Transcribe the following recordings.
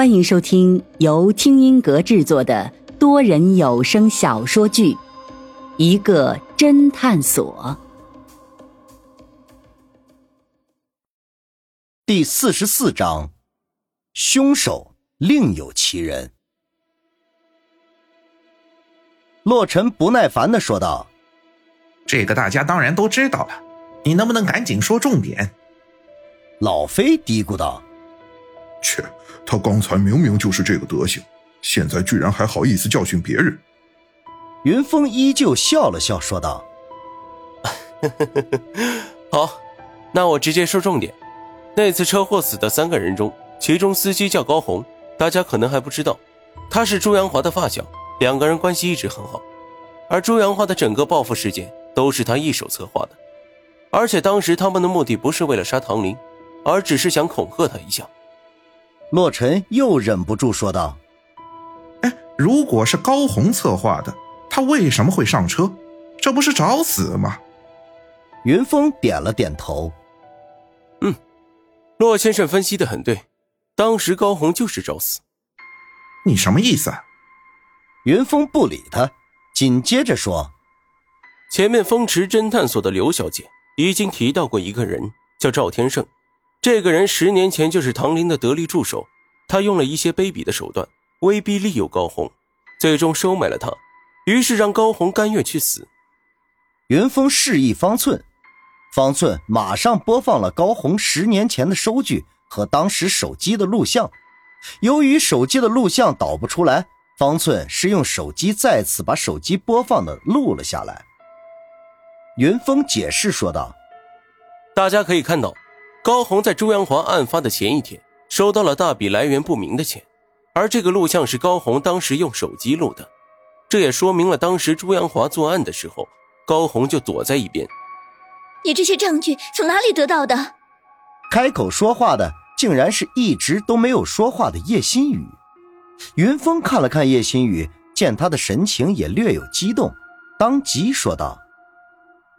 欢迎收听由听音阁制作的多人有声小说剧《一个侦探所》第四十四章：凶手另有其人。洛尘不耐烦的说道：“这个大家当然都知道了，你能不能赶紧说重点？”老飞嘀咕道：“切。”他刚才明明就是这个德行，现在居然还好意思教训别人。云峰依旧笑了笑，说道：“好，那我直接说重点。那次车祸死的三个人中，其中司机叫高红，大家可能还不知道，他是朱阳华的发小，两个人关系一直很好。而朱阳华的整个报复事件都是他一手策划的，而且当时他们的目的不是为了杀唐林，而只是想恐吓他一下。”洛尘又忍不住说道：“哎，如果是高红策划的，他为什么会上车？这不是找死吗？”云峰点了点头：“嗯，洛先生分析的很对，当时高红就是找死。你什么意思？”云峰不理他，紧接着说：“前面风池侦探所的刘小姐已经提到过一个人，叫赵天胜。”这个人十年前就是唐林的得力助手，他用了一些卑鄙的手段威逼利诱高红，最终收买了他，于是让高红甘愿去死。云峰示意方寸，方寸马上播放了高红十年前的收据和当时手机的录像。由于手机的录像导不出来，方寸是用手机再次把手机播放的录了下来。云峰解释说道：“大家可以看到。”高红在朱阳华案发的前一天收到了大笔来源不明的钱，而这个录像是高红当时用手机录的，这也说明了当时朱阳华作案的时候，高红就躲在一边。你这些证据从哪里得到的？开口说话的竟然是一直都没有说话的叶心雨。云峰看了看叶心雨，见他的神情也略有激动，当即说道：“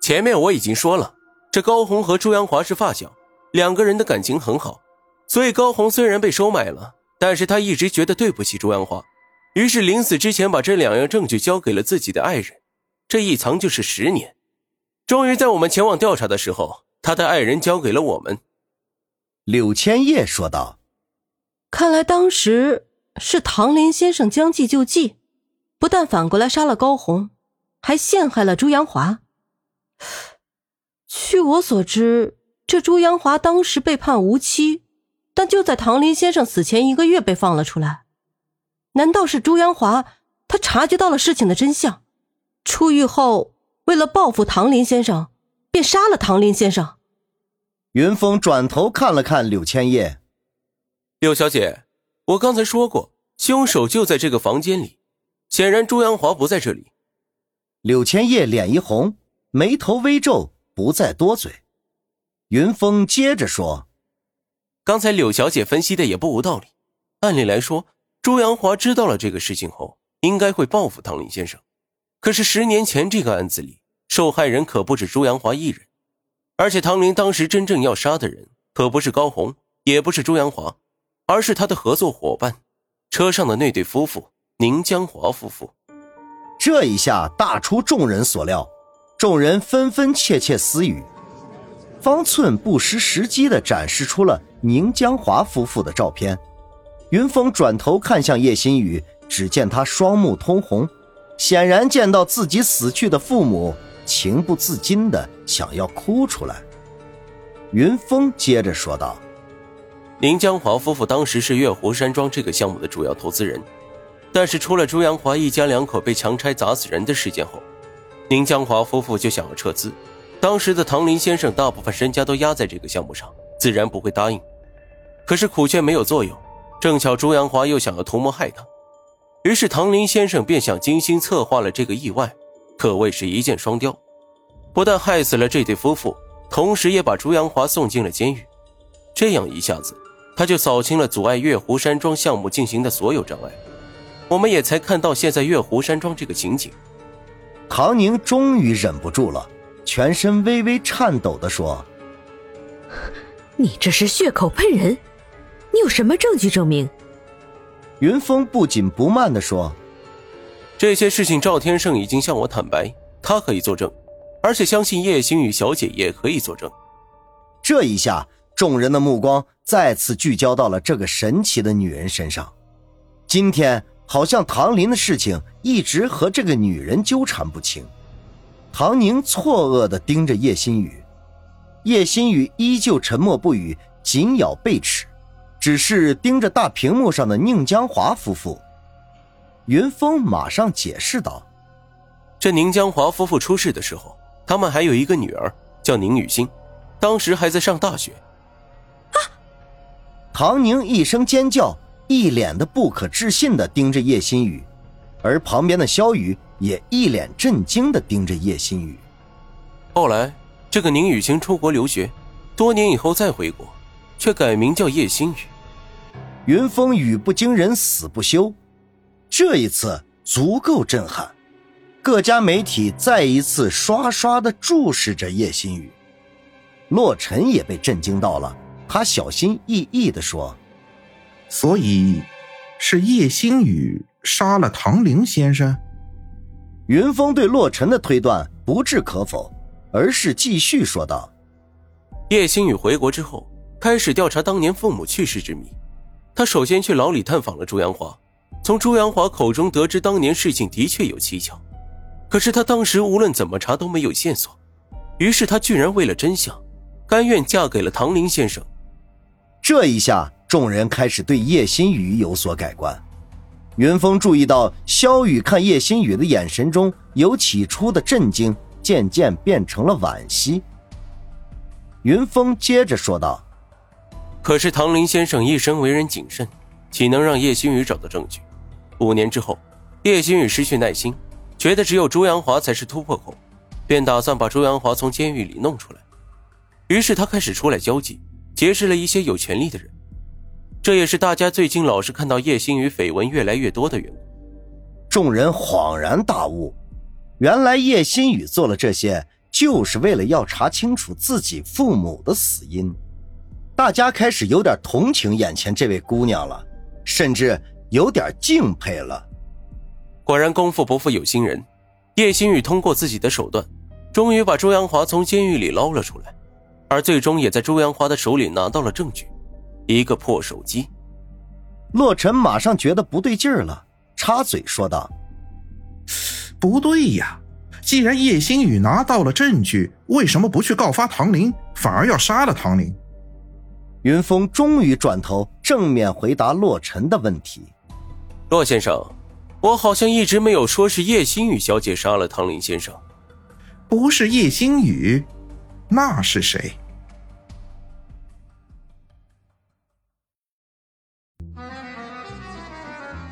前面我已经说了，这高红和朱阳华是发小。”两个人的感情很好，所以高红虽然被收买了，但是他一直觉得对不起朱阳华，于是临死之前把这两样证据交给了自己的爱人，这一藏就是十年。终于在我们前往调查的时候，他的爱人交给了我们。柳千叶说道：“看来当时是唐林先生将计就计，不但反过来杀了高红，还陷害了朱阳华。据我所知。”这朱阳华当时被判无期，但就在唐林先生死前一个月被放了出来。难道是朱阳华他察觉到了事情的真相，出狱后为了报复唐林先生，便杀了唐林先生？云峰转头看了看柳千叶，柳小姐，我刚才说过，凶手就在这个房间里，显然朱阳华不在这里。柳千叶脸一红，眉头微皱，不再多嘴。云峰接着说：“刚才柳小姐分析的也不无道理。按理来说，朱阳华知道了这个事情后，应该会报复唐林先生。可是十年前这个案子里，受害人可不止朱阳华一人，而且唐林当时真正要杀的人，可不是高红，也不是朱阳华，而是他的合作伙伴，车上的那对夫妇宁江华夫妇。这一下大出众人所料，众人纷纷窃窃私语。”方寸不失时机地展示出了宁江华夫妇的照片。云峰转头看向叶心雨，只见他双目通红，显然见到自己死去的父母，情不自禁地想要哭出来。云峰接着说道：“宁江华夫妇当时是月湖山庄这个项目的主要投资人，但是出了朱阳华一家两口被强拆砸死人的事件后，宁江华夫妇就想要撤资。”当时的唐林先生大部分身家都压在这个项目上，自然不会答应。可是苦劝没有作用，正巧朱阳华又想要图谋害他，于是唐林先生便想精心策划了这个意外，可谓是一箭双雕，不但害死了这对夫妇，同时也把朱阳华送进了监狱。这样一下子，他就扫清了阻碍月湖山庄项目进行的所有障碍。我们也才看到现在月湖山庄这个情景。唐宁终于忍不住了。全身微微颤抖的说：“你这是血口喷人，你有什么证据证明？”云峰不紧不慢的说：“这些事情赵天胜已经向我坦白，他可以作证，而且相信叶星宇小姐也可以作证。”这一下，众人的目光再次聚焦到了这个神奇的女人身上。今天，好像唐林的事情一直和这个女人纠缠不清。唐宁错愕地盯着叶新宇，叶新宇依旧沉默不语，紧咬贝齿。只是盯着大屏幕上的宁江华夫妇，云峰马上解释道：“这宁江华夫妇出事的时候，他们还有一个女儿叫宁雨欣，当时还在上大学。”啊！唐宁一声尖叫，一脸的不可置信地盯着叶新宇，而旁边的肖雨也一脸震惊的盯着叶新宇。后来，这个宁雨晴出国留学，多年以后再回国，却改名叫叶新宇。云峰语不惊人死不休，这一次足够震撼。各家媒体再一次刷刷的注视着叶新宇，洛尘也被震惊到了。他小心翼翼的说：“所以，是叶星宇杀了唐玲先生。”云峰对洛尘的推断不置可否，而是继续说道：“叶星宇回国之后，开始调查当年父母去世之谜。”他首先去牢里探访了朱阳华，从朱阳华口中得知当年事情的确有蹊跷，可是他当时无论怎么查都没有线索，于是他居然为了真相，甘愿嫁给了唐林先生。这一下，众人开始对叶新宇有所改观。云峰注意到萧雨看叶新宇的眼神中由起初的震惊，渐渐变成了惋惜。云峰接着说道。可是唐林先生一生为人谨慎，岂能让叶星宇找到证据？五年之后，叶星宇失去耐心，觉得只有朱阳华才是突破口，便打算把朱阳华从监狱里弄出来。于是他开始出来交际，结识了一些有权力的人。这也是大家最近老是看到叶星宇绯闻越来越多的缘故。众人恍然大悟，原来叶星宇做了这些，就是为了要查清楚自己父母的死因。大家开始有点同情眼前这位姑娘了，甚至有点敬佩了。果然，功夫不负有心人，叶星宇通过自己的手段，终于把周阳华从监狱里捞了出来，而最终也在周阳华的手里拿到了证据，一个破手机。洛尘马上觉得不对劲儿了，插嘴说道：“不对呀，既然叶星宇拿到了证据，为什么不去告发唐林，反而要杀了唐林？”云峰终于转头正面回答洛尘的问题：“洛先生，我好像一直没有说是叶星宇小姐杀了唐林先生，不是叶星宇，那是谁？”